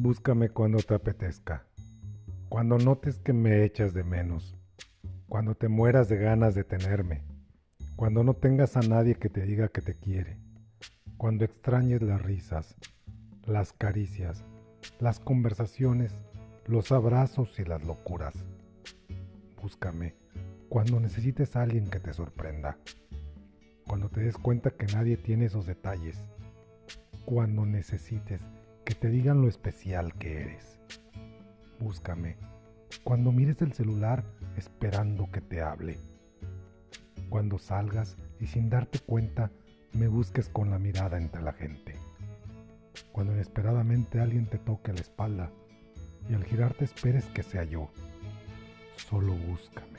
Búscame cuando te apetezca, cuando notes que me echas de menos, cuando te mueras de ganas de tenerme, cuando no tengas a nadie que te diga que te quiere, cuando extrañes las risas, las caricias, las conversaciones, los abrazos y las locuras. Búscame cuando necesites a alguien que te sorprenda, cuando te des cuenta que nadie tiene esos detalles, cuando necesites que te digan lo especial que eres. Búscame cuando mires el celular esperando que te hable. Cuando salgas y sin darte cuenta me busques con la mirada entre la gente. Cuando inesperadamente alguien te toque la espalda y al girarte esperes que sea yo. Solo búscame.